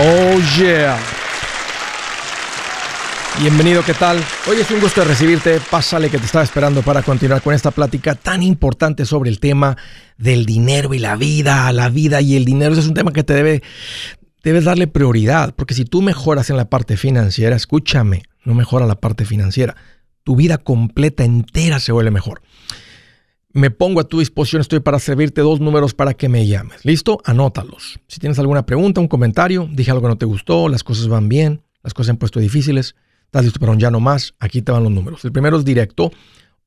Oh yeah. Bienvenido, ¿qué tal? Hoy es un gusto recibirte. Pásale que te estaba esperando para continuar con esta plática tan importante sobre el tema del dinero y la vida, la vida y el dinero. Ese es un tema que te debe, debes darle prioridad, porque si tú mejoras en la parte financiera, escúchame, no mejora la parte financiera, tu vida completa entera se vuelve mejor. Me pongo a tu disposición, estoy para servirte dos números para que me llames. ¿Listo? Anótalos. Si tienes alguna pregunta, un comentario, dije algo que no te gustó, las cosas van bien, las cosas se han puesto difíciles, estás listo para ya no más, aquí te van los números. El primero es directo,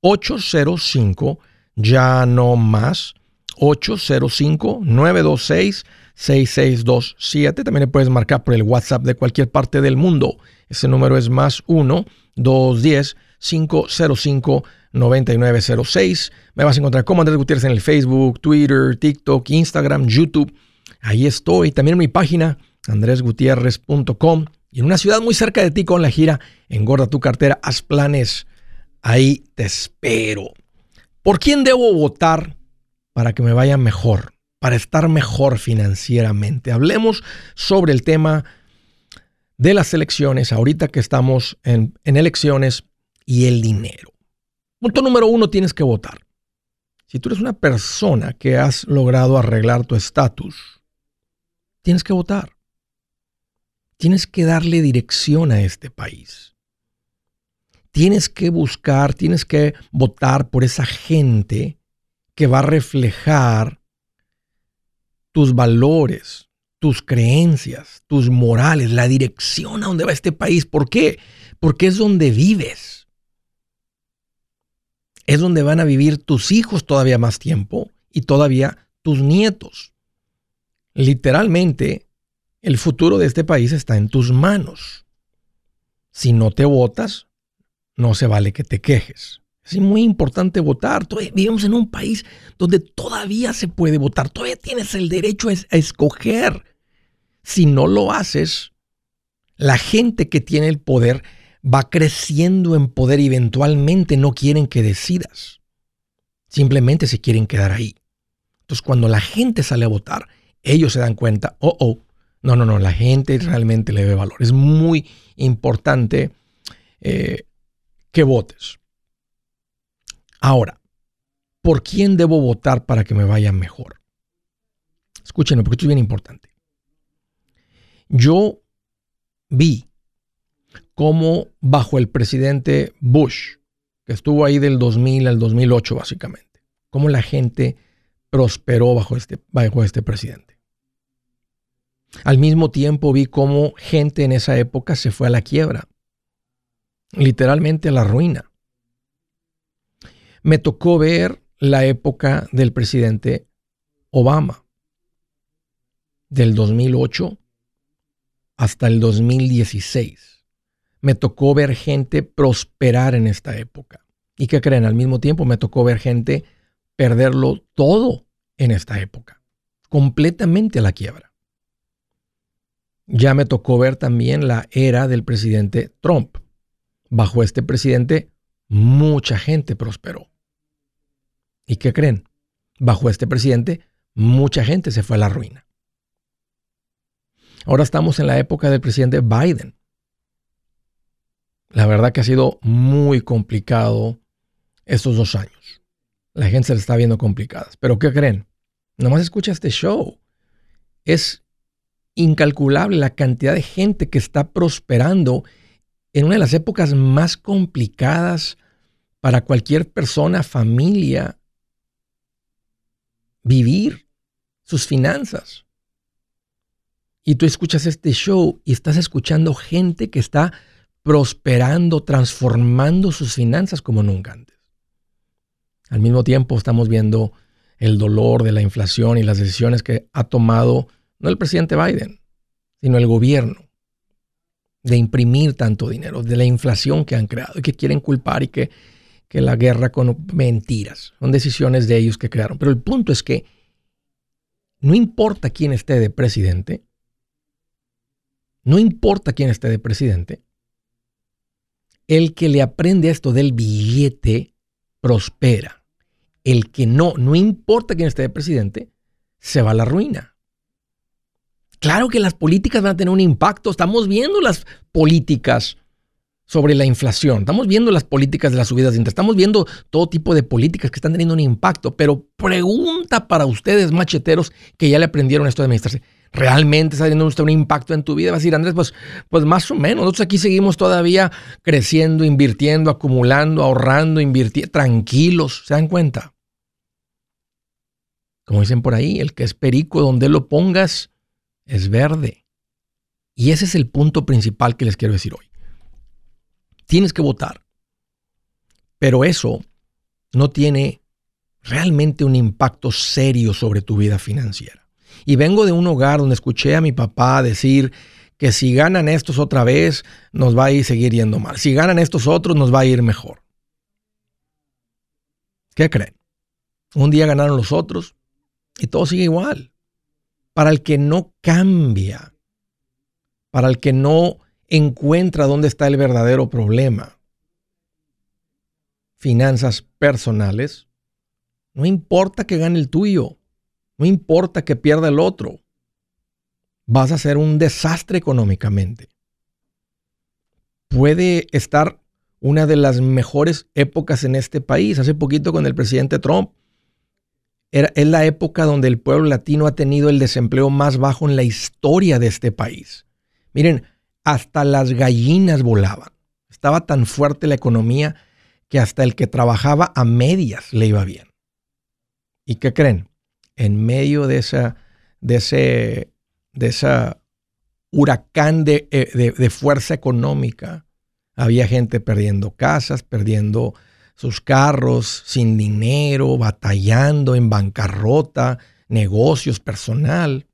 805 ya no más, 805-926-6627. También le puedes marcar por el WhatsApp de cualquier parte del mundo. Ese número es más 1-210-505-9906. Me vas a encontrar como Andrés Gutiérrez en el Facebook, Twitter, TikTok, Instagram, YouTube. Ahí estoy. También en mi página, andresgutierrez.com. Y en una ciudad muy cerca de ti con la gira Engorda tu cartera, haz planes. Ahí te espero. ¿Por quién debo votar para que me vaya mejor? Para estar mejor financieramente. Hablemos sobre el tema de las elecciones, ahorita que estamos en, en elecciones y el dinero. Punto número uno, tienes que votar. Si tú eres una persona que has logrado arreglar tu estatus, tienes que votar. Tienes que darle dirección a este país. Tienes que buscar, tienes que votar por esa gente que va a reflejar tus valores, tus creencias, tus morales, la dirección a donde va este país. ¿Por qué? Porque es donde vives es donde van a vivir tus hijos todavía más tiempo y todavía tus nietos. Literalmente, el futuro de este país está en tus manos. Si no te votas, no se vale que te quejes. Es muy importante votar. vivimos en un país donde todavía se puede votar. Todavía tienes el derecho a escoger. Si no lo haces, la gente que tiene el poder va creciendo en poder y eventualmente no quieren que decidas. Simplemente se quieren quedar ahí. Entonces cuando la gente sale a votar, ellos se dan cuenta, oh, oh, no, no, no, la gente realmente le ve valor. Es muy importante eh, que votes. Ahora, ¿por quién debo votar para que me vaya mejor? Escúchenme, porque esto es bien importante. Yo vi como bajo el presidente Bush, que estuvo ahí del 2000 al 2008 básicamente, cómo la gente prosperó bajo este, bajo este presidente. Al mismo tiempo vi cómo gente en esa época se fue a la quiebra, literalmente a la ruina. Me tocó ver la época del presidente Obama, del 2008 hasta el 2016 me tocó ver gente prosperar en esta época. ¿Y qué creen? Al mismo tiempo me tocó ver gente perderlo todo en esta época, completamente a la quiebra. Ya me tocó ver también la era del presidente Trump. Bajo este presidente, mucha gente prosperó. ¿Y qué creen? Bajo este presidente, mucha gente se fue a la ruina. Ahora estamos en la época del presidente Biden. La verdad que ha sido muy complicado estos dos años. La gente se le está viendo complicadas. Pero ¿qué creen? Nomás escucha este show. Es incalculable la cantidad de gente que está prosperando en una de las épocas más complicadas para cualquier persona, familia, vivir sus finanzas. Y tú escuchas este show y estás escuchando gente que está prosperando, transformando sus finanzas como nunca antes. Al mismo tiempo estamos viendo el dolor de la inflación y las decisiones que ha tomado no el presidente Biden, sino el gobierno de imprimir tanto dinero, de la inflación que han creado y que quieren culpar y que, que la guerra con mentiras. Son decisiones de ellos que crearon. Pero el punto es que no importa quién esté de presidente, no importa quién esté de presidente, el que le aprende esto del billete prospera. El que no, no importa quién esté de presidente, se va a la ruina. Claro que las políticas van a tener un impacto. Estamos viendo las políticas sobre la inflación. Estamos viendo las políticas de las subidas de interés. Estamos viendo todo tipo de políticas que están teniendo un impacto. Pero pregunta para ustedes, macheteros, que ya le aprendieron esto de administrarse. ¿Realmente está teniendo usted un impacto en tu vida? Va a decir, Andrés, pues, pues más o menos. Nosotros aquí seguimos todavía creciendo, invirtiendo, acumulando, ahorrando, invirtiendo, tranquilos. ¿Se dan cuenta? Como dicen por ahí, el que es perico, donde lo pongas, es verde. Y ese es el punto principal que les quiero decir hoy. Tienes que votar. Pero eso no tiene realmente un impacto serio sobre tu vida financiera. Y vengo de un hogar donde escuché a mi papá decir que si ganan estos otra vez, nos va a ir seguir yendo mal. Si ganan estos otros, nos va a ir mejor. ¿Qué creen? Un día ganaron los otros y todo sigue igual. Para el que no cambia, para el que no encuentra dónde está el verdadero problema. Finanzas personales. No importa que gane el tuyo. No importa que pierda el otro. Vas a ser un desastre económicamente. Puede estar una de las mejores épocas en este país. Hace poquito con el presidente Trump. Era, es la época donde el pueblo latino ha tenido el desempleo más bajo en la historia de este país. Miren, hasta las gallinas volaban. Estaba tan fuerte la economía que hasta el que trabajaba a medias le iba bien. ¿Y qué creen? En medio de esa, de ese, de esa huracán eh, de fuerza económica, había gente perdiendo casas, perdiendo sus carros, sin dinero, batallando, en bancarrota, negocios, personal.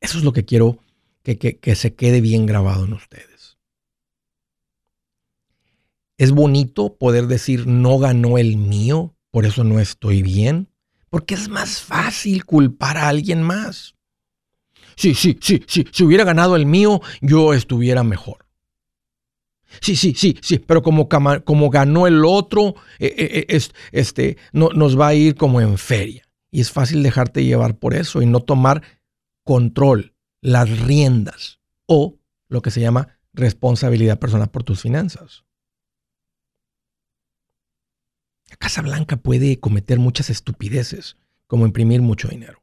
Eso es lo que quiero que, se quede bien grabado en ustedes. Es bonito poder decir no ganó el mío, por eso no estoy bien, porque es más fácil culpar a alguien más. Sí, sí, sí, sí, si hubiera ganado el mío, yo estuviera mejor. Sí, sí, sí, sí, pero como, ganó el otro, eh, eh, eh, este, no, nos va a ir como en feria. Y es fácil dejarte llevar por eso y no tomar control las riendas o lo que se llama responsabilidad personal por tus finanzas. La Casa Blanca puede cometer muchas estupideces, como imprimir mucho dinero.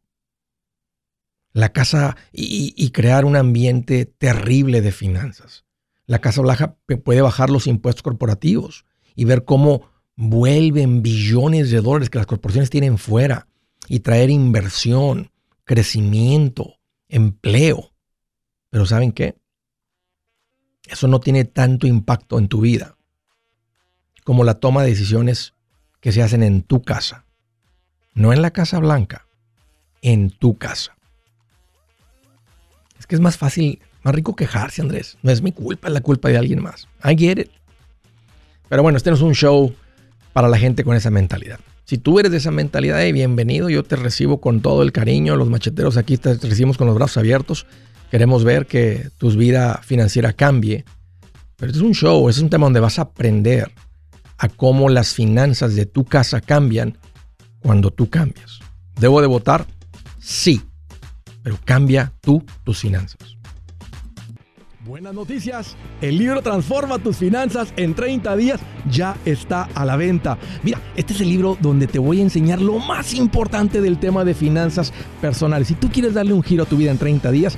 La casa y, crear un ambiente terrible de finanzas. La Casa Blanca puede bajar los impuestos corporativos y ver cómo vuelven billones de dólares que las corporaciones tienen fuera y traer inversión, crecimiento, empleo. Pero ¿saben qué? Eso no tiene tanto impacto en tu vida como la toma de decisiones que se hacen en tu casa. No en la Casa Blanca, en tu casa. Es que es más fácil, más rico quejarse, Andrés. No es mi culpa, es la culpa de alguien más. I get it. Pero bueno, este no es un show para la gente con esa mentalidad. Si tú eres de esa mentalidad, de bienvenido, yo te recibo con todo el cariño. Los macheteros aquí te recibimos con los brazos abiertos. Queremos ver que tu vida financiera cambie. Pero es un show, es un tema donde vas a aprender a cómo las finanzas de tu casa cambian cuando tú cambias. ¿Debo de votar? Sí, pero cambia tú tus finanzas. Buenas noticias. El libro Transforma tus finanzas en 30 días ya está a la venta. Mira, este es el libro donde te voy a enseñar lo más importante del tema de finanzas personales. Si tú quieres darle un giro a tu vida en 30 días,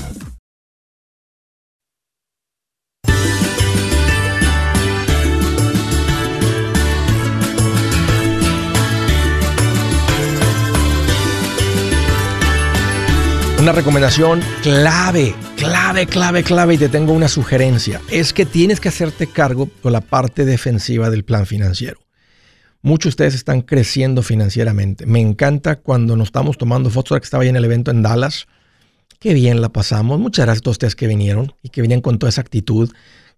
Una recomendación clave, clave, clave, clave y te tengo una sugerencia. Es que tienes que hacerte cargo con la parte defensiva del plan financiero. Muchos de ustedes están creciendo financieramente. Me encanta cuando nos estamos tomando fotos, ahora que estaba ahí en el evento en Dallas. Qué bien la pasamos. Muchas gracias a todos ustedes que vinieron y que venían con toda esa actitud.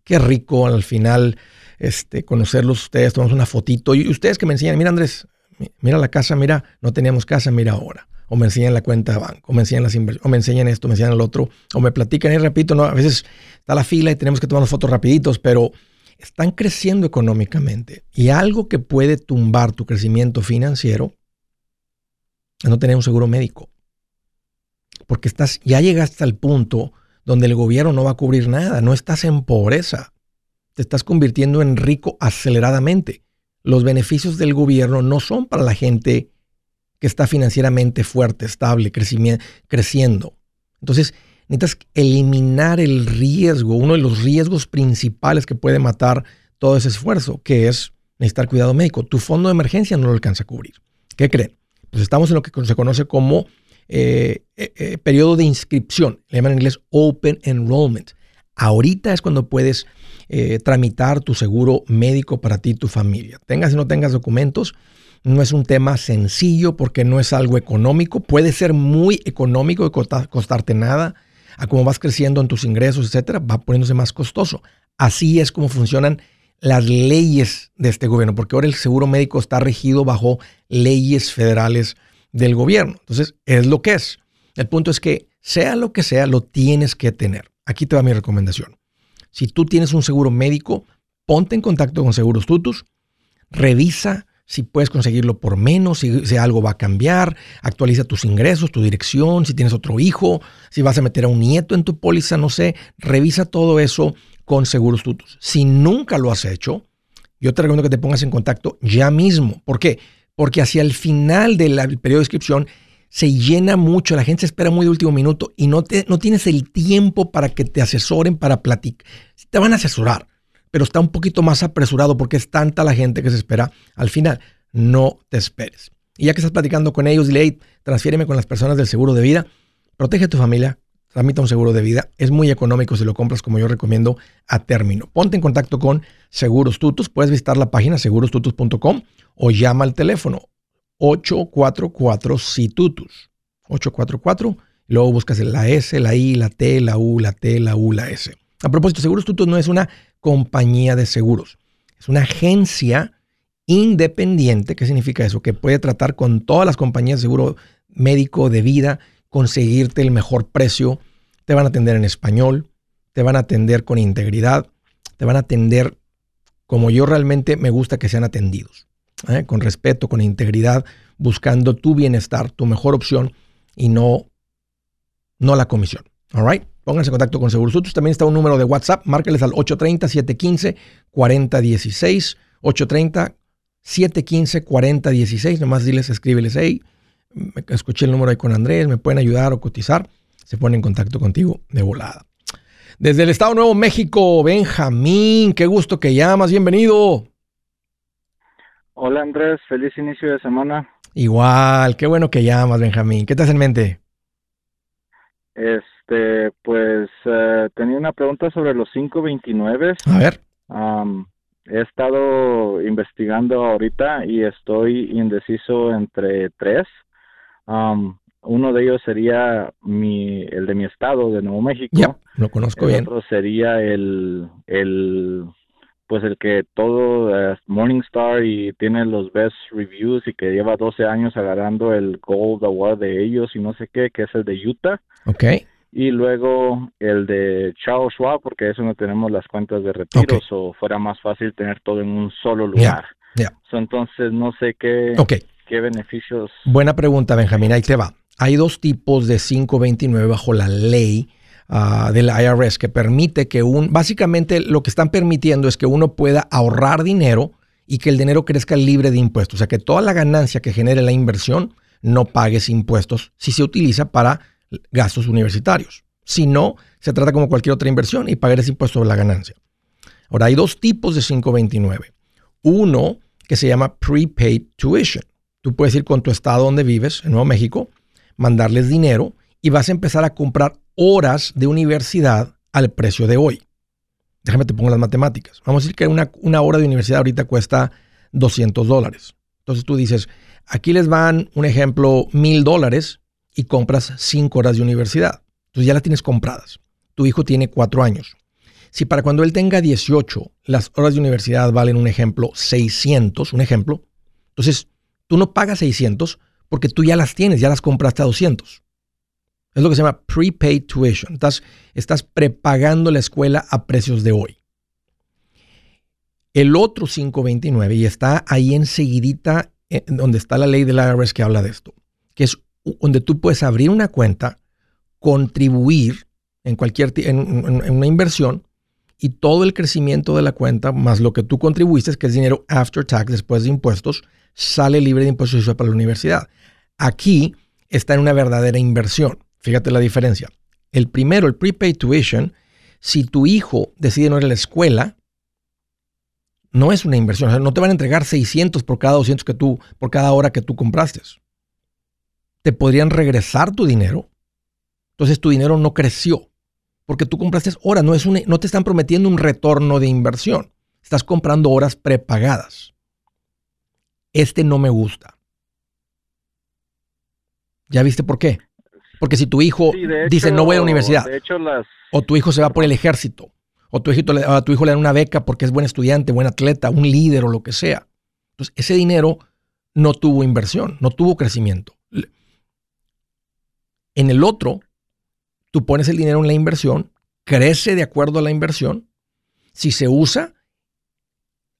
Qué rico al final este, conocerlos ustedes. Tomamos una fotito. Y ustedes que me enseñan, mira Andrés, mira la casa, mira, no teníamos casa, mira ahora o me enseñan la cuenta de banco, o me enseñan las inversiones, o me enseñan esto, me enseñan el otro, o me platican y repito, a veces está la fila y tenemos que tomar fotos rapiditos, pero están creciendo económicamente y algo que puede tumbar tu crecimiento financiero es no tener un seguro médico. Porque estás, ya llegaste al punto donde el gobierno no va a cubrir nada, no estás en pobreza, te estás convirtiendo en rico aceleradamente. Los beneficios del gobierno no son para la gente que está financieramente fuerte, estable, creciendo. Entonces, necesitas eliminar el riesgo, uno de los riesgos principales que puede matar todo ese esfuerzo, que es necesitar cuidado médico. Tu fondo de emergencia no lo alcanza a cubrir. ¿Qué creen? Pues estamos en lo que se conoce como eh, eh, eh, periodo de inscripción, le llaman en inglés Open Enrollment. Ahorita es cuando puedes tramitar tu seguro médico para ti y tu familia. Tengas o no tengas documentos, no es un tema sencillo porque no es algo económico. Puede ser muy económico y costarte nada. A cómo vas creciendo en tus ingresos, etcétera, va poniéndose más costoso. Así es como funcionan las leyes de este gobierno, porque ahora el seguro médico está regido bajo leyes federales del gobierno. Entonces, es lo que es. El punto es que sea lo que sea, lo tienes que tener. Aquí te va mi recomendación. Si tú tienes un seguro médico, ponte en contacto con Seguros Tutus, revisa si puedes conseguirlo por menos, si, algo va a cambiar, actualiza tus ingresos, tu dirección, si tienes otro hijo, si vas a meter a un nieto en tu póliza, no sé, revisa todo eso con Seguros Tutus. Si nunca lo has hecho, yo te recomiendo que te pongas en contacto ya mismo. ¿Por qué? Porque hacia el final del periodo de inscripción se llena mucho, la gente se espera muy de último minuto y no, te, no tienes el tiempo para que te asesoren, para platicar. Te van a asesorar, pero está un poquito más apresurado porque es tanta la gente que se espera al final. No te esperes. Y ya que estás platicando con ellos, dile, hey, con las personas del seguro de vida, protege a tu familia, tramita un seguro de vida. Es muy económico si lo compras como yo recomiendo a término. Ponte en contacto con Seguros Tutus. Puedes visitar la página segurostutus.com o llama al teléfono 844-SITUTUS. 844 y luego buscas la S, la I, la T, la U, la T, la U, la S. A propósito, Seguros Tutus no es una compañía de seguros. Es una agencia independiente. ¿Qué significa eso? Que puede tratar con todas las compañías de seguro médico de vida, conseguirte el mejor precio. Te van a atender en español, te van a atender con integridad, te van a atender como yo realmente me gusta que sean atendidos. ¿eh? Con respeto, con integridad, buscando tu bienestar, tu mejor opción y no, no la comisión. All right? Pónganse en contacto con Seguros También está un número de WhatsApp. Márqueles al 830-715-4016. 830-715-4016. Nomás diles, escríbeles, hey, escuché el número ahí con Andrés, me pueden ayudar o cotizar. Se pone en contacto contigo de volada. Desde el Estado Nuevo México, Benjamín, qué gusto que llamas, bienvenido. Hola Andrés, feliz inicio de semana. Igual, qué bueno que llamas, Benjamín. ¿Qué te hace en mente? Es este, pues eh, tenía una pregunta sobre los 529. A ver. he estado investigando ahorita y estoy indeciso entre tres. uno de ellos sería mi, el de mi estado, de Nuevo México. Ya, lo conozco bien. Otro sería el, el pues el que todo Morningstar y tiene los best reviews y que lleva 12 años agarrando el Gold Award de ellos y no sé qué, que es el de Utah. Ok. Y luego el de Charles Schwab, porque eso no tenemos las cuentas de retiros o fuera más fácil tener todo en un solo lugar. Ya. entonces no sé qué, qué beneficios. Buena pregunta, Benjamín. Ahí te va. Hay dos tipos de 529 bajo la ley uh, del IRS que permite que un, básicamente lo que están permitiendo es que uno pueda ahorrar dinero y que el dinero crezca libre de impuestos. O sea, que toda la ganancia que genere la inversión no pagues impuestos si se utiliza para gastos universitarios. Si no, se trata como cualquier otra inversión y pagar ese impuesto sobre la ganancia. Ahora, hay dos tipos de 529. Uno que se llama prepaid tuition. Tú puedes ir con tu estado donde vives, en Nuevo México, mandarles dinero y vas a empezar a comprar horas de universidad al precio de hoy. Déjame te pongo las matemáticas. Vamos a decir que una, una hora de universidad ahorita cuesta 200 dólares. Entonces tú dices, aquí les van, un ejemplo, mil dólares y compras cinco horas de universidad. Entonces ya las tienes compradas. Tu hijo tiene cuatro años. Si para cuando él tenga 18 las horas de universidad valen, un ejemplo, 600, un ejemplo, entonces tú no pagas 600 porque tú ya las tienes, ya las compraste a 200. Es lo que se llama prepaid tuition. Estás, prepagando la escuela a precios de hoy. El otro 529, y está ahí enseguidita eh, donde está la ley del IRS que habla de esto, que es donde tú puedes abrir una cuenta, contribuir en cualquier en, una inversión y todo el crecimiento de la cuenta más lo que tú contribuiste, que es dinero after tax, después de impuestos, sale libre de impuestos para la universidad. Aquí está en una verdadera inversión. Fíjate la diferencia. El primero, el prepaid tuition, si tu hijo decide no ir a la escuela, no es una inversión. no te van a entregar 600 por cada 200 que tú, por cada hora que tú compraste. Te podrían regresar tu dinero. Entonces tu dinero no creció porque tú compraste horas. No, es no te están prometiendo un retorno de inversión. Estás comprando horas prepagadas. Este no me gusta. ¿Ya viste por qué? Porque si tu hijo dice no voy a la universidad, o tu hijo se va por el ejército, o tu hijo, a tu hijo le dan una beca porque es buen estudiante, buen atleta, un líder o lo que sea. Entonces, ese dinero no tuvo inversión, no tuvo crecimiento. En el otro, tú pones el dinero en la inversión, crece de acuerdo a la inversión. Si se usa,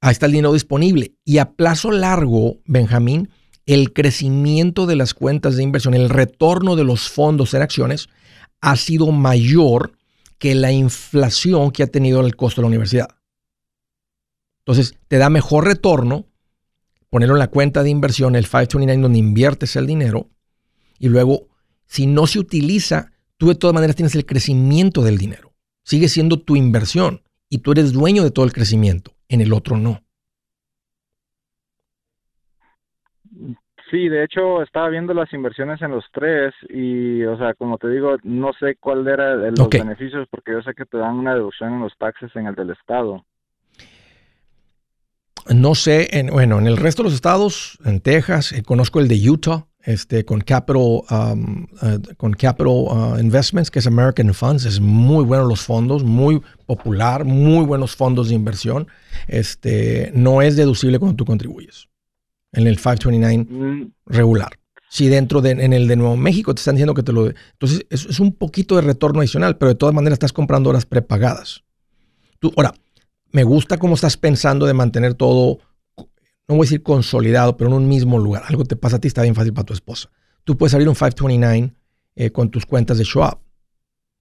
ahí está el dinero disponible. Y a plazo largo, Benjamín, el crecimiento de las cuentas de inversión, el retorno de los fondos en acciones ha sido mayor que la inflación que ha tenido el costo de la universidad. Entonces, te da mejor retorno ponerlo en la cuenta de inversión, el 529, donde inviertes el dinero, y luego, si no se utiliza, tú de todas maneras tienes el crecimiento del dinero. Sigue siendo tu inversión y tú eres dueño de todo el crecimiento. En el otro no. Sí, de hecho estaba viendo las inversiones en los tres y, o sea, como te digo, no sé cuál era el, los beneficios porque yo sé que te dan una deducción en los taxes en el del estado. No sé, en, bueno, en el resto de los estados, en Texas, eh, conozco el de Utah, este, con Capital, um, uh, con Capital uh, Investments, que es American Funds, es muy bueno los fondos, muy popular, muy buenos fondos de inversión. Este, no es deducible cuando tú contribuyes en el 529 mm. regular. Si dentro de en el de Nuevo México te están diciendo que te lo... Entonces es, es, un poquito de retorno adicional, pero de todas maneras estás comprando horas prepagadas. Tú, ahora, me gusta cómo estás pensando de mantener todo, no voy a decir consolidado, pero en un mismo lugar. Algo te pasa a ti, está bien fácil para tu esposa. Tú puedes abrir un 529 eh, con tus cuentas de Schwab.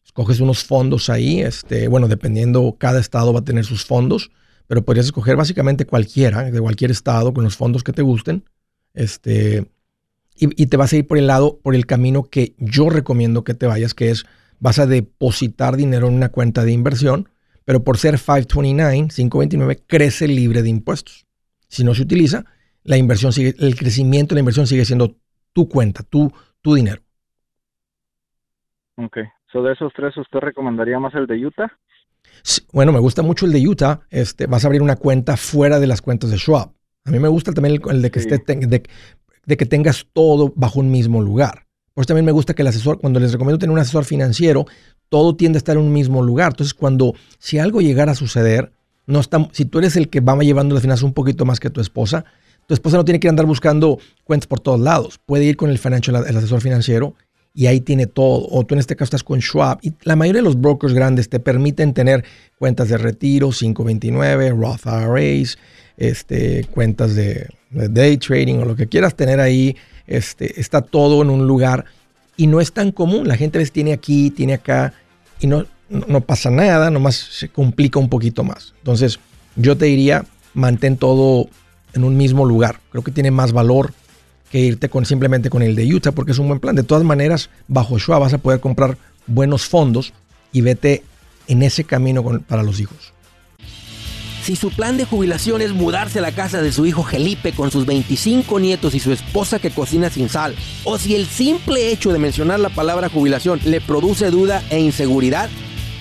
Escoges unos fondos ahí, este, bueno, dependiendo, cada estado va a tener sus fondos pero podrías escoger básicamente cualquiera, de cualquier estado, con los fondos que te gusten, este, y, te vas a ir por el lado, por el camino que yo recomiendo que te vayas, que es, vas a depositar dinero en una cuenta de inversión, pero por ser 529, 529, crece libre de impuestos. Si no se utiliza, la inversión sigue, el crecimiento de la inversión sigue siendo tu cuenta, tu, tu dinero. Ok. So, de esos tres, ¿usted recomendaría más el de Utah? bueno, me gusta mucho el de Utah. Este, vas a abrir una cuenta fuera de las cuentas de Schwab. A mí me gusta también el, de que esté de, de, que tengas todo bajo un mismo lugar. Por eso también me gusta que el asesor, cuando les recomiendo tener un asesor financiero, todo tiende a estar en un mismo lugar. Entonces, cuando si algo llegara a suceder, no está, si tú eres el que va llevando las finanzas un poquito más que tu esposa, tu esposa no tiene que andar buscando cuentas por todos lados. Puede ir con el, financial, el asesor financiero y ahí tiene todo. O tú en este caso estás con Schwab. Y la mayoría de los brokers grandes te permiten tener cuentas de retiro, 529, Roth IRAs, este, cuentas de, day trading o lo que quieras tener ahí. Este, está todo en un lugar y no es tan común. La gente a veces tiene aquí, tiene acá y no, no, pasa nada, nomás se complica un poquito más. Entonces, yo te diría, mantén todo en un mismo lugar. Creo que tiene más valor que irte con simplemente con el de Utah porque es un buen plan. De todas maneras, bajo Schwab vas a poder comprar buenos fondos y vete en ese camino para los hijos. Si su plan de jubilación es mudarse a la casa de su hijo Felipe con sus 25 nietos y su esposa que cocina sin sal, o si el simple hecho de mencionar la palabra jubilación le produce duda e inseguridad,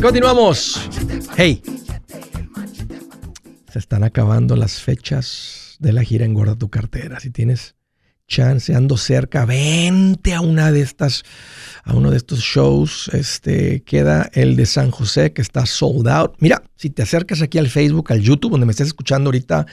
Continuamos. Hey, se están acabando las fechas de la gira Engorda tu cartera. Si tienes chance, ando cerca, vente a una de estas, a uno de estos shows. Este queda el de San José que está sold out. Mira, si te acercas aquí al Facebook, al YouTube, donde me estés escuchando ahorita,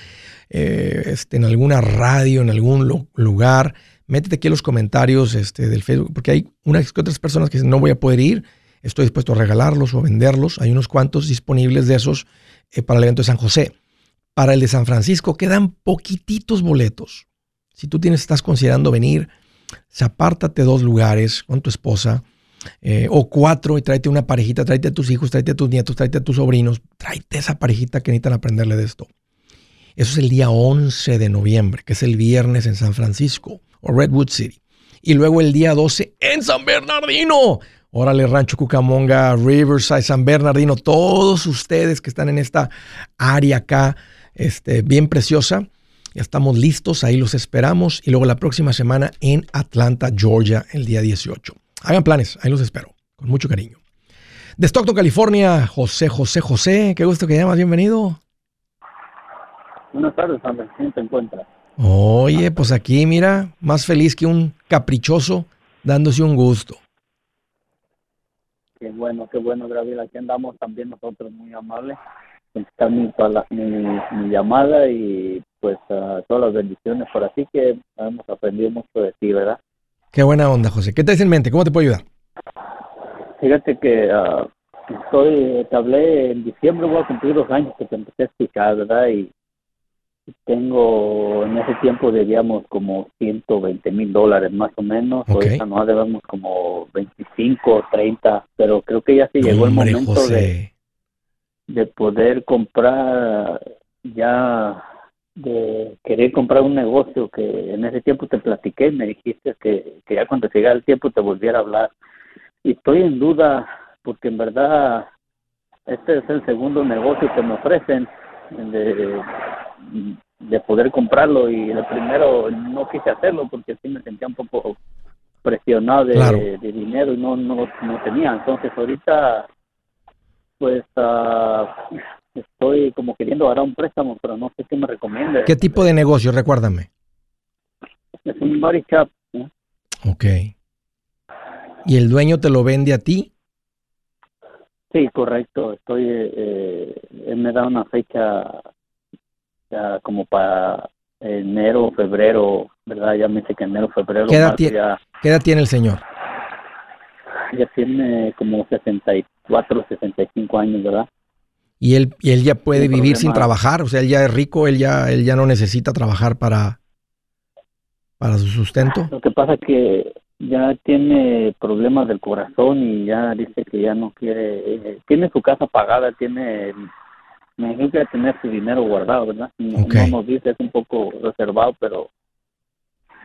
eh, este, en alguna radio, en algún lugar, métete aquí en los comentarios este, del Facebook, porque hay unas que otras personas que dicen no voy a poder ir Estoy dispuesto a regalarlos o venderlos. Hay unos cuantos disponibles de esos eh, para el evento de San José. Para el de San Francisco quedan poquititos boletos. Si tú tienes, estás considerando venir, se apártate dos lugares con tu esposa eh, o cuatro y tráete una parejita, tráete a tus hijos, tráete a tus nietos, tráete a tus sobrinos, tráete esa parejita que necesitan aprenderle de esto. Eso es el día 11 de noviembre, que es el viernes en San Francisco o Redwood City. Y luego el día 12 en San Bernardino. Órale, Rancho Cucamonga, Riverside, San Bernardino, todos ustedes que están en esta área acá, este, bien preciosa. Ya estamos listos, ahí los esperamos. Y luego la próxima semana en Atlanta, Georgia, el día 18. Hagan planes, ahí los espero, con mucho cariño. De Stockton, California, José, José, José, qué gusto que llamas, bienvenido. Buenas tardes, Andrés, ¿cómo te encuentras? Oye, pues aquí, mira, más feliz que un caprichoso dándose un gusto. Qué bueno, qué bueno, Gabriel. Aquí andamos también nosotros muy amables. Está mi, mi, llamada y pues uh, todas las bendiciones por así que hemos aprendido mucho de ti, ¿verdad? Qué buena onda, José. ¿Qué te en mente? ¿Cómo te puedo ayudar? Fíjate que uh, estoy, te hablé en diciembre, voy a cumplir dos años que te empecé a explicar, ¿verdad? Y tengo, en ese tiempo debíamos como 120 mil dólares más o menos. Okay. Ahorita no debemos como 25 o 30, pero creo que ya se llegó el momento de, de poder comprar ya de querer comprar un negocio que en ese tiempo te platiqué, me dijiste que, que ya cuando llegara el tiempo te volviera a hablar. Y estoy en duda porque en verdad este es el segundo negocio que me ofrecen de, de poder comprarlo y el primero no quise hacerlo porque sí me sentía un poco presionado de, dinero y no, no, no tenía. Entonces ahorita pues uh, estoy como queriendo agarrar un préstamo, pero no sé qué me recomienda. ¿Qué tipo de negocio? Recuérdame. Es un body shop. Ok. ¿Y el dueño te lo vende a ti? Sí, correcto. Estoy, eh, él me da una fecha ya como para enero, febrero, ¿verdad? Ya me dice que enero, febrero. ¿Qué edad, tiene, ¿Qué edad tiene el señor? Ya tiene como 64, 65 años, ¿verdad? Y él, y él ya puede vivir sin trabajar, o sea, él ya es rico, él ya, él ya no necesita trabajar para, para su sustento. Lo que pasa es que ya tiene problemas del corazón y ya dice que ya no quiere, eh, tiene su casa pagada, tiene, me imagino que tener su dinero guardado, ¿verdad? No, nos dice, es un poco reservado, pero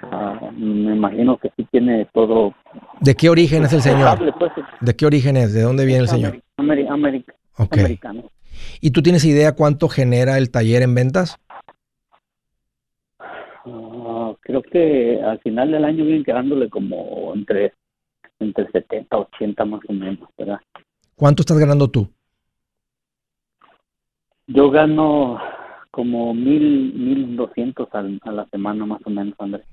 ah, me imagino que sí tiene todo. ¿De qué origen es el señor? Pues, ¿De qué origen es? ¿De dónde viene el señor? Americano. ¿Y tú tienes idea cuánto genera el taller en ventas? creo que al final del año vienen quedándole como entre, entre 70, 80 más o menos, ¿verdad? ¿Cuánto estás ganando tú? Yo gano como mil, mil doscientos a la semana más o menos, Andrés.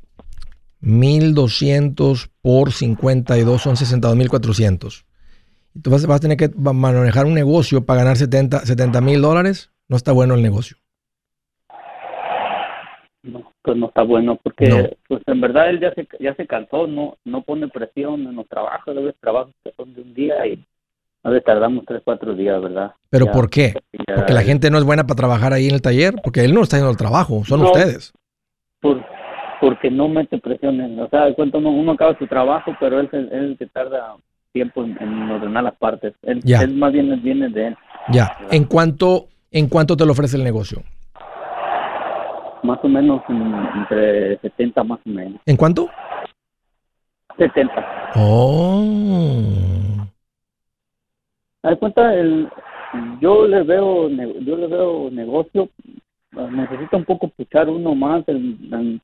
Mil doscientos por 52 son mil cuatrocientos. ¿Y tú vas, vas, a tener que manejar un negocio para ganar 70 mil dólares? No está bueno el negocio pues no está bueno porque pues en verdad él ya se ya se cansó no no pone presión en los trabajos veces trabajos que son de un día y a veces tardamos tres cuatro días verdad pero por qué porque la gente no es buena para trabajar ahí en el taller porque él no está haciendo el trabajo son ustedes. por porque no mete presión en, o sea cuento uno, uno acaba su trabajo pero él es el que tarda tiempo en, ordenar las partes. Él, él, más bien viene de él. Ya. En cuanto en cuánto te lo ofrece el negocio más o menos entre 70 más o menos. ¿En cuánto? 70. Oh. ¿Hay cuenta? El, yo le veo yo le veo negocio, necesita un poco puchar uno más en,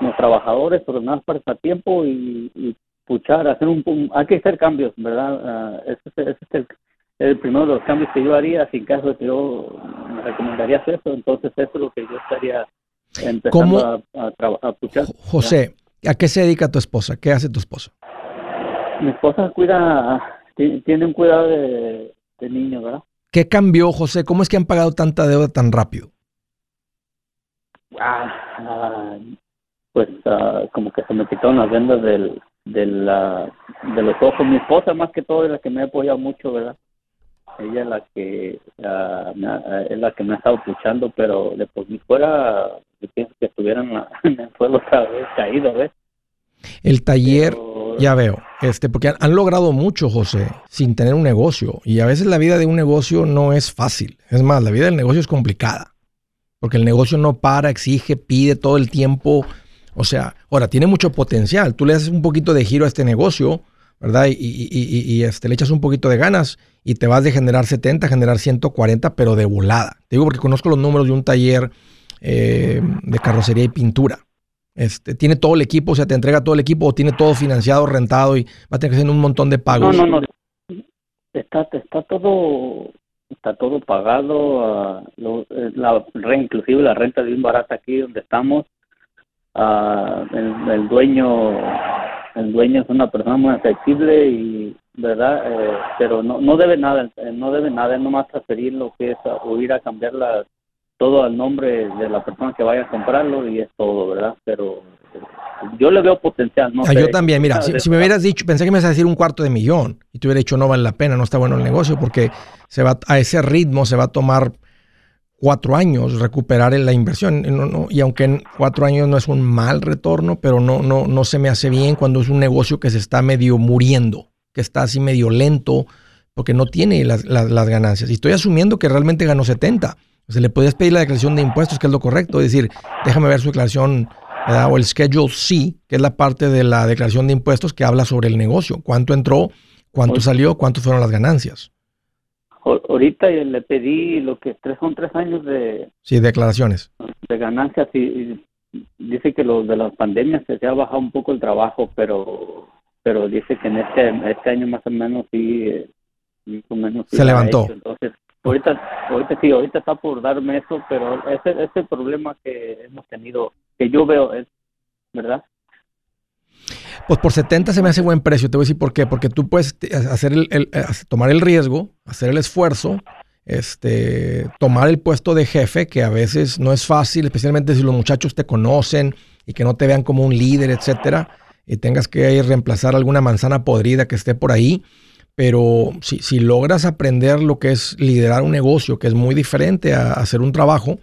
los trabajadores, pero nada para estar tiempo y, puchar, hacer un, hay que hacer cambios, ¿verdad? Ah, ese, ese, es el, el primero de los cambios que yo haría, sin caso de que yo me recomendaría hacer eso, entonces eso es lo que yo estaría ¿Cómo? A, José, ¿a qué se dedica tu esposa? ¿Qué hace tu esposa? Mi esposa cuida, tiene un cuidado de, niños, ¿verdad? ¿Qué cambió, José? ¿Cómo es que han pagado tanta deuda tan rápido? Ah, pues ah, como que se me quitaron las vendas del, del, de los ojos. Mi esposa más que todo es la que me ha apoyado mucho, ¿verdad? ella es la que es la que me ha estado puchando, pero de por mí fuera, yo pienso que estuvieran en el suelo otra vez caído, ¿ves? El taller, ya veo, este, porque han, logrado mucho, José, sin tener un negocio. Y a veces la vida de un negocio no es fácil. Es más, la vida del negocio es complicada. Porque el negocio no para, exige, pide todo el tiempo. O sea, ahora, tiene mucho potencial. Tú le haces un poquito de giro a este negocio ¿verdad? Y, y, este, le echas un poquito de ganas y te vas de generar 70 a generar 140, pero de volada. Te digo porque conozco los números de un taller eh, de carrocería y pintura. Este, tiene todo el equipo, o sea, te entrega todo el equipo o tiene todo financiado, rentado y va a tener que hacer un montón de pagos. No, no, no. Está, está todo está todo pagado, ah, eh, la, inclusive la renta es bien barata aquí donde estamos. Uh, el, dueño el dueño es una persona muy accesible y verdad eh, pero no no debe nada eh, no debe nada es nomás transferir lo que es o ir a cambiar todo al nombre de la persona que vaya a comprarlo y es todo verdad pero yo le veo potencial no ah, yo también mira si, me hubieras dicho pensé que me ibas a decir un cuarto de millón y te hubiera dicho no vale la pena no está bueno el negocio porque se va a ese ritmo se va a tomar cuatro años recuperar la inversión. y aunque en cuatro años no es un mal retorno, pero no, no, no se me hace bien cuando es un negocio que se está medio muriendo, que está así medio lento, porque no tiene las, ganancias. Y estoy asumiendo que realmente ganó 70. O sea, le podías pedir la declaración de impuestos, que es lo correcto. Es decir, déjame ver su declaración o el Schedule C, que es la parte de la declaración de impuestos que habla sobre el negocio. ¿Cuánto entró? ¿Cuánto salió? ¿Cuántas fueron las ganancias? ahorita le pedí lo que tres son tres años de sí declaraciones de ganancias y, dice que lo de las pandemias se ha bajado un poco el trabajo pero pero dice que en este este año más o menos sí eh, más o menos se levantó entonces ahorita ahorita sí ahorita está por darme eso pero ese ese problema que hemos tenido que yo veo verdad Pues por 70 se me hace buen precio. Te voy a decir por qué. Porque tú puedes hacer el, tomar el riesgo, hacer el esfuerzo, este, tomar el puesto de jefe, que a veces no es fácil, especialmente si los muchachos te conocen y que no te vean como un líder, etcétera, y tengas que reemplazar alguna manzana podrida que esté por ahí. Pero si, si logras aprender lo que es liderar un negocio, que es muy diferente a hacer un trabajo,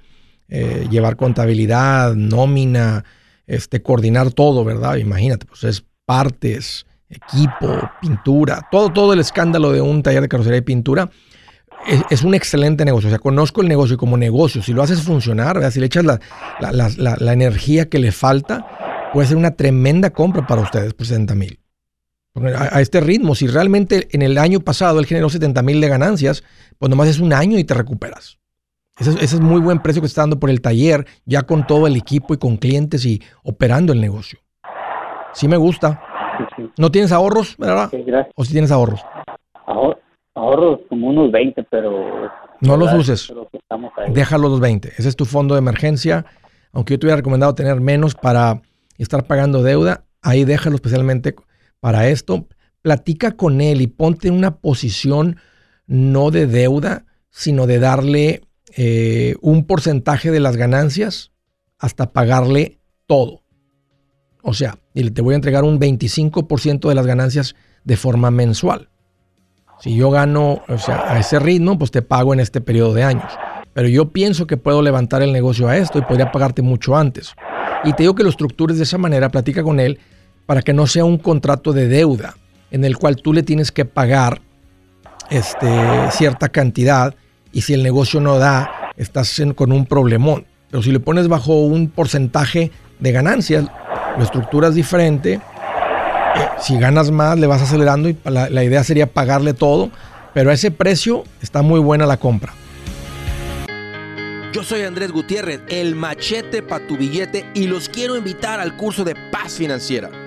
eh, llevar contabilidad, nómina, este, coordinar todo, ¿verdad? Imagínate, pues es partes, equipo, pintura, todo, todo el escándalo de un taller de carrocería y pintura. Es, un excelente negocio. O sea, conozco el negocio como negocio. Si lo haces funcionar, ¿verdad? si le echas la, la, energía que le falta, puede ser una tremenda compra para ustedes por 60 mil. A, a, este ritmo, si realmente en el año pasado él generó 70 mil de ganancias, pues nomás es un año y te recuperas. Ese, es muy buen precio que está dando por el taller, ya con todo el equipo y con clientes y operando el negocio. Sí me gusta. ¿No tienes ahorros, verdad? ¿O si tienes ahorros? ahorros como unos 20, pero... No los uses. Déjalo los 20. Ese es tu fondo de emergencia. Aunque yo te hubiera recomendado tener menos para estar pagando deuda, ahí déjalo especialmente para esto. Platica con él y ponte en una posición no de deuda, sino de darle eh, un porcentaje de las ganancias hasta pagarle todo. O sea, y te voy a entregar un 25% de las ganancias de forma mensual. Si yo gano, o sea, a ese ritmo, pues te pago en este periodo de años. Pero yo pienso que puedo levantar el negocio a esto y podría pagarte mucho antes. Y te digo que lo estructures de esa manera, platica con él para que no sea un contrato de deuda en el cual tú le tienes que pagar este, cierta cantidad y si el negocio no da, estás con un problemón. Pero si le pones bajo un porcentaje de ganancias, la estructura es diferente. Si ganas más, le vas acelerando y la, la idea sería pagarle todo. Pero a ese precio está muy buena la compra. Yo soy Andrés Gutiérrez, el machete para tu billete y los quiero invitar al curso de paz financiera.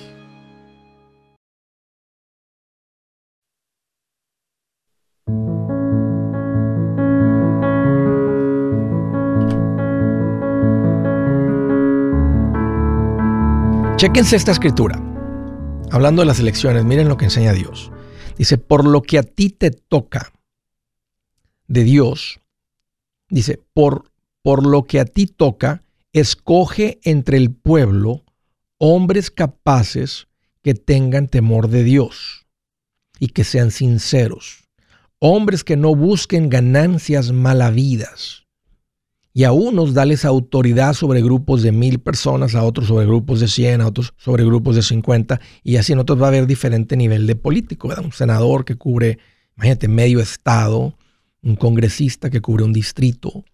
Chequense esta escritura. Hablando de las elecciones, miren lo que enseña Dios. Dice, por lo que a ti te toca de Dios, dice, por, por lo que a ti toca, escoge entre el pueblo hombres capaces que tengan temor de Dios y que sean sinceros, hombres que no busquen ganancias malavidas y a unos dales autoridad sobre grupos de mil personas, a otros sobre grupos de 100, a otros sobre grupos de 50, y así en otros va a haber diferente nivel de político, un senador que cubre, imagínate, medio estado, un congresista que cubre un distrito,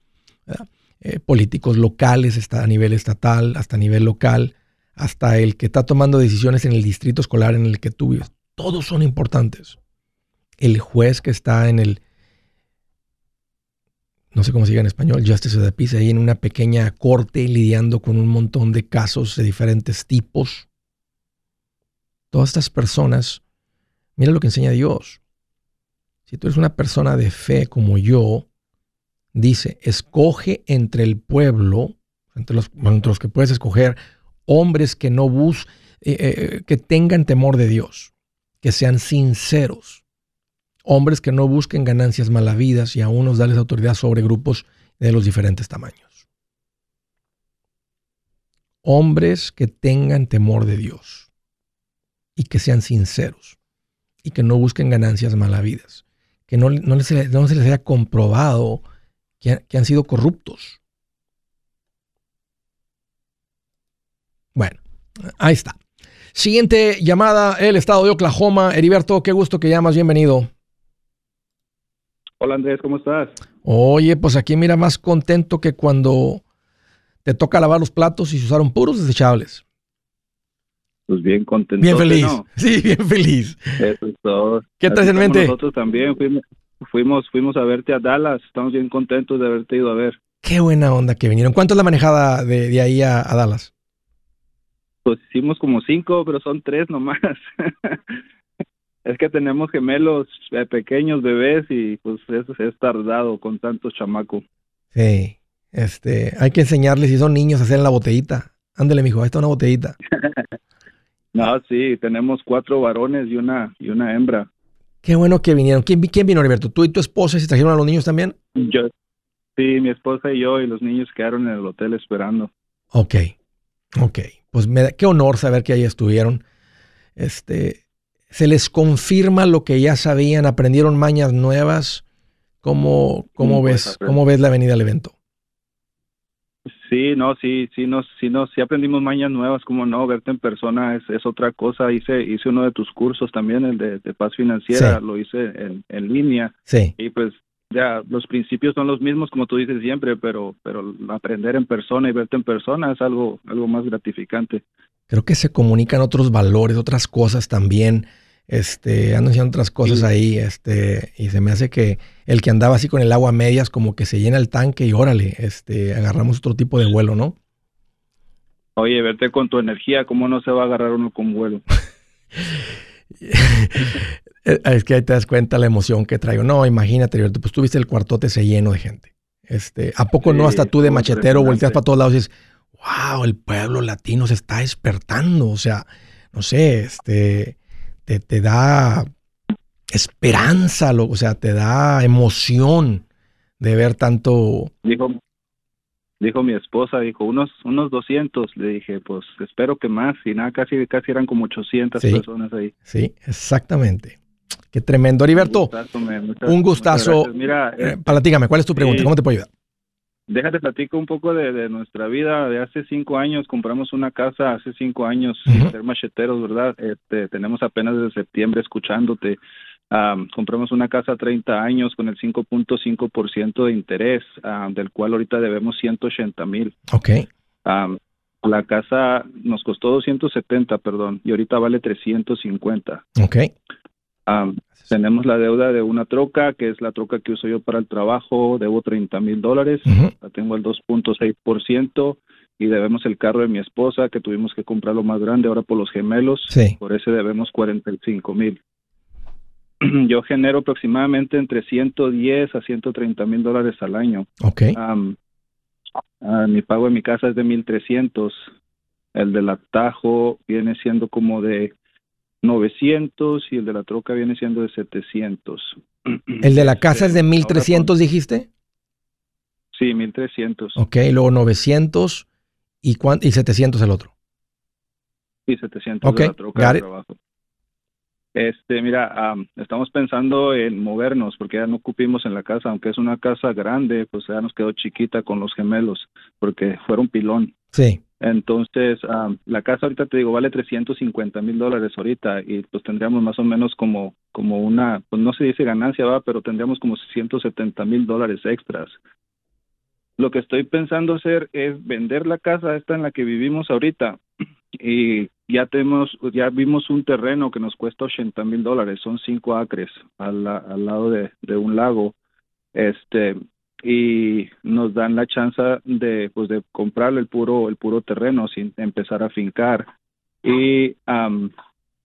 eh, políticos locales está a nivel estatal, hasta a nivel local, hasta el que está tomando decisiones en el distrito escolar en el que tú vives. Todos son importantes. El juez que está en el no sé cómo se diga en español, Justice of the Peace, ahí en una pequeña corte lidiando con un montón de casos de diferentes tipos. Todas estas personas, mira lo que enseña Dios. Si tú eres una persona de fe como yo, dice, escoge entre el pueblo, entre los, que puedes escoger, hombres que no bus, eh, eh, que tengan temor de Dios, que sean sinceros, hombres que no busquen ganancias malavidas y a unos darles autoridad sobre grupos de los diferentes tamaños. Hombres que tengan temor de Dios y que sean sinceros y que no busquen ganancias malavidas, que no, no, les, no se les haya comprobado que, que han sido corruptos. Bueno, ahí está. Siguiente llamada, el estado de Oklahoma. Heriberto, qué gusto que llamas, bienvenido. Hola Andrés, ¿cómo estás? Oye, pues aquí mira más contento que cuando te toca lavar los platos y se usaron puros desechables. Pues bien contento. Bien feliz. Sí, bien feliz. Eso es todo. ¿Qué traes en mente? Nosotros también fuimos, fuimos, a verte a Dallas. Estamos bien contentos de haberte ido a ver. Qué buena onda que vinieron. ¿Cuánto es la manejada de, ahí a Dallas? Pues hicimos como cinco, pero son tres nomás. es que tenemos gemelos eh, pequeños, bebés, y pues eso es tardado con tantos chamacos. Sí, este, hay que enseñarles si son niños a hacer la botellita. Ándale, mijo, esta es una botellita. no, sí, tenemos cuatro varones y una y una hembra. Qué bueno que vinieron. ¿Quién, quién vino, Alberto? ¿Tú y tu esposa se trajeron a los niños también? Yo, sí, mi esposa y yo y los niños quedaron en el hotel esperando. Ok, ok pues me da, qué honor saber que ahí estuvieron. Este, se les confirma lo que ya sabían, aprendieron mañas nuevas. ¿Cómo, cómo ves, cómo ves la venida al evento? Sí, no, sí, sí, no, sí, no, sí aprendimos mañas nuevas, como no, verte en persona es, es otra cosa. Hice, hice uno de tus cursos también, el de, paz financiera, lo hice en, en línea. Sí. Y pues ya los principios son los mismos como tú dices siempre, pero pero aprender en persona y verte en persona es algo algo más gratificante. Creo que se comunican otros valores, otras cosas también. Este, ando haciendo otras cosas ahí, este, y se me hace que el que andaba así con el agua a medias, como que se llena el tanque y órale, este, agarramos otro tipo de vuelo, ¿no? Oye, verte con tu energía, ¿cómo no se va a agarrar uno con vuelo? Es que ahí te das cuenta la emoción que traigo. No, imagínate, pues tú viste el cuartote se lleno de gente. Este, ¿A poco no hasta tú de machetero volteas para todos lados y dices, wow, el pueblo latino se está despertando? O sea, no sé, este, te, te da esperanza, o sea, te da emoción de ver tanto... Dijo, dijo mi esposa, dijo, unos, unos 200. Le dije, pues espero que más. Y nada, casi, casi eran como 800 personas ahí. Sí, exactamente. Qué tremendo. Heriberto, un gustazo. Mira, eh, eh, platícame, ¿cuál es tu pregunta? ¿Cómo te puedo ayudar? Déjate platico un poco de, nuestra vida. De hace cinco años compramos una casa, hace cinco años, ser macheteros, ¿verdad? Este, tenemos apenas desde septiembre escuchándote. compramos una casa a 30 años con el 5.5% de interés, del cual ahorita debemos 180 mil. Ok. la casa nos costó 270, perdón, y ahorita vale 350. Ok tenemos la deuda de una troca, que es la troca que uso yo para el trabajo, debo 30 mil dólares, la tengo al 2.6% y debemos el carro de mi esposa, que tuvimos que comprarlo más grande ahora por los gemelos, por ese debemos 45 mil. yo genero aproximadamente entre 110 a 130 mil dólares al año. Ok. Mi pago en mi casa es de 1.300. El del atajo viene siendo como de 900 y el de la troca viene siendo de 700. ¿El de la casa es de 1300 dijiste? Sí, 1300. Ok, luego 900 y, y 700 el otro. Y 700 de la troca de trabajo. Este, mira, estamos pensando en movernos porque ya no ocupimos en la casa, aunque es una casa grande, pues ya nos quedó chiquita con los gemelos porque fueron pilón. Sí. Entonces, la casa ahorita te digo vale 350 mil dólares ahorita y pues tendríamos más o menos como, como una, pues no se dice ganancia, va, pero tendríamos como 170 mil dólares extras. Lo que estoy pensando hacer es vender la casa esta en la que vivimos ahorita y ya tenemos, ya vimos un terreno que nos cuesta 80 mil dólares, son cinco acres al, al lado de, de un lago. Este, y nos dan la chance de pues de comprar el puro el puro terreno sin empezar a fincar. Y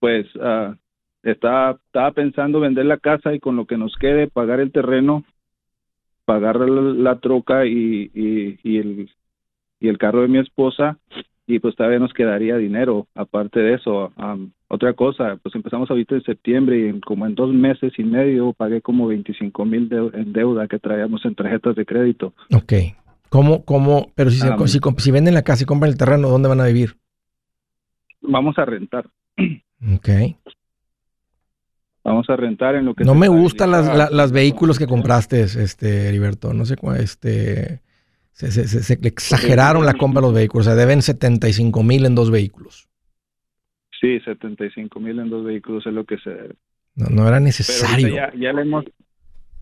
pues uh, estaba, pensando vender la casa y con lo que nos quede pagar el terreno pagar la, troca y, y, el y el carro de mi esposa y pues todavía nos quedaría dinero aparte de eso otra cosa pues empezamos ahorita en septiembre y como en dos meses y medio pagué como 25 mil en deuda que traíamos en tarjetas de crédito Ok. ¿Cómo, cómo, pero si, si, si, venden la casa y compran el terreno, ¿dónde van a vivir? Vamos a rentar. Ok. Vamos a rentar en lo que... No me gustan las, las, vehículos que compraste, este, Heriberto. No sé cuál, este se, exageraron la compra de los vehículos. O sea, deben 75 mil en dos vehículos. Sí, 75 mil en dos vehículos es lo que se debe. No, era necesario. Ya, ya, le hemos,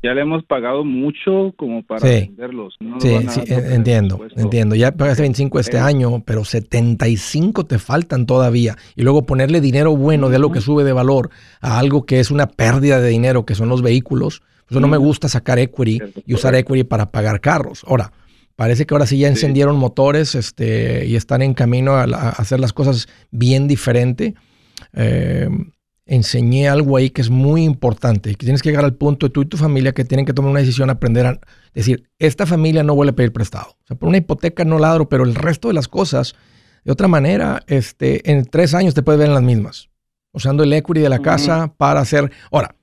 ya le hemos pagado mucho como para venderlos. sí, sí entiendo, entiendo. Ya pagaste 25 este año, pero 75 te faltan todavía. Y luego ponerle dinero bueno de algo que sube de valor a algo que es una pérdida de dinero, que son los vehículos. Eso no me gusta sacar equity y usar equity para pagar carros. Ahora, parece que ahora sí ya encendieron motores este, y están en camino a, hacer las cosas bien diferente. Eh, enseñé algo ahí que es muy importante, que tienes que llegar al punto de tú y tu familia que tienen que tomar una decisión, aprender a decir, esta familia no vuelve a pedir prestado. O sea, por una hipoteca no ladro, pero el resto de las cosas, de otra manera, este, en tres años te puedes ver en las mismas, usando el equity de la casa para hacer... Ahora,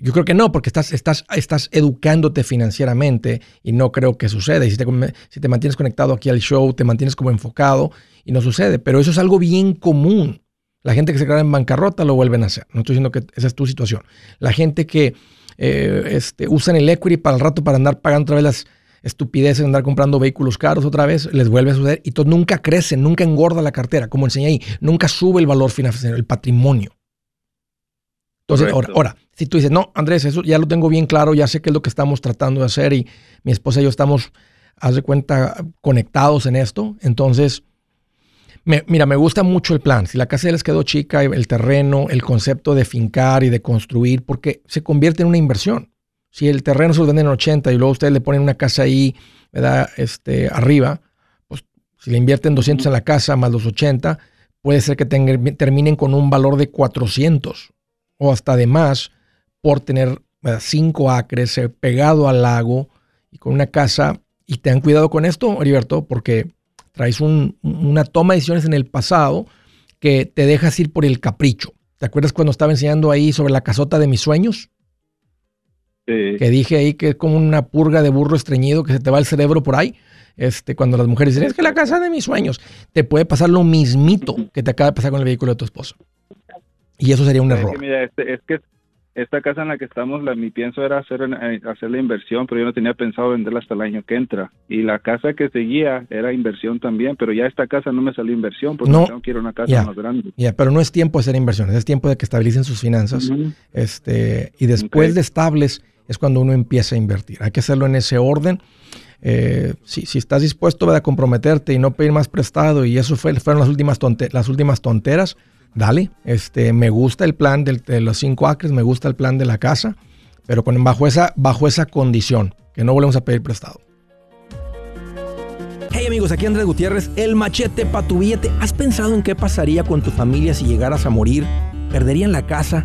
yo creo que no, porque estás, educándote financieramente y no creo que suceda. Y si te, si te mantienes conectado aquí al show, te mantienes como enfocado y no sucede. Pero eso es algo bien común. La gente que se queda en bancarrota lo vuelven a hacer. No estoy diciendo que esa es tu situación. La gente que eh, este, usan el equity para el rato para andar pagando otra vez las estupideces de andar comprando vehículos caros otra vez, les vuelve a suceder y todo nunca crece, nunca engorda la cartera, como enseñé ahí, nunca sube el valor financiero, el patrimonio. Entonces, ahora, ahora, si tú dices, no, Andrés, eso ya lo tengo bien claro, ya sé qué es lo que estamos tratando de hacer y mi esposa y yo estamos, haz de cuenta, conectados en esto, entonces mira, me gusta mucho el plan. Si la casa ya les quedó chica, el terreno, el concepto de fincar y de construir, porque se convierte en una inversión. Si el terreno se lo venden en 80 y luego ustedes le ponen una casa ahí, ¿verdad? Este, arriba, pues si le invierten 200 en la casa más los 80, puede ser que terminen con un valor de 400 o hasta de más por tener 5 acres eh, pegado al lago y con una casa. Y tengan cuidado con esto, Heriberto, porque traes una toma de decisiones en el pasado que te dejas ir por el capricho. ¿Te acuerdas cuando estaba enseñando ahí sobre la casota de mis sueños? Sí. Que dije ahí que es como una purga de burro estreñido que se te va el cerebro por ahí. Este, cuando las mujeres dicen, es que la casa de mis sueños, te puede pasar lo mismito que te acaba de pasar con el vehículo de tu esposo. Y eso sería un error. mira, este, es que esta casa en la que estamos, la, mi pienso era hacer, eh, hacer la inversión, pero yo no tenía pensado venderla hasta el año que entra. Y la casa que seguía era inversión también, pero ya esta casa no me salió inversión porque no, quiero una casa más grande. Ya, pero no es tiempo de hacer inversiones, es tiempo de que estabilicen sus finanzas. este, y después de estables es cuando uno empieza a invertir. Hay que hacerlo en ese orden. Eh, si, si, estás dispuesto a comprometerte y no pedir más prestado, y eso fue, fueron las últimas, las últimas tonteras, dale, este, me gusta el plan de los cinco acres, me gusta el plan de la casa, pero con, bajo, esa, bajo esa condición, que no volvemos a pedir prestado. Hey amigos, aquí Andrés Gutiérrez, el machete para tu billete. ¿Has pensado en qué pasaría con tu familia si llegaras a morir? ¿Perderían la casa?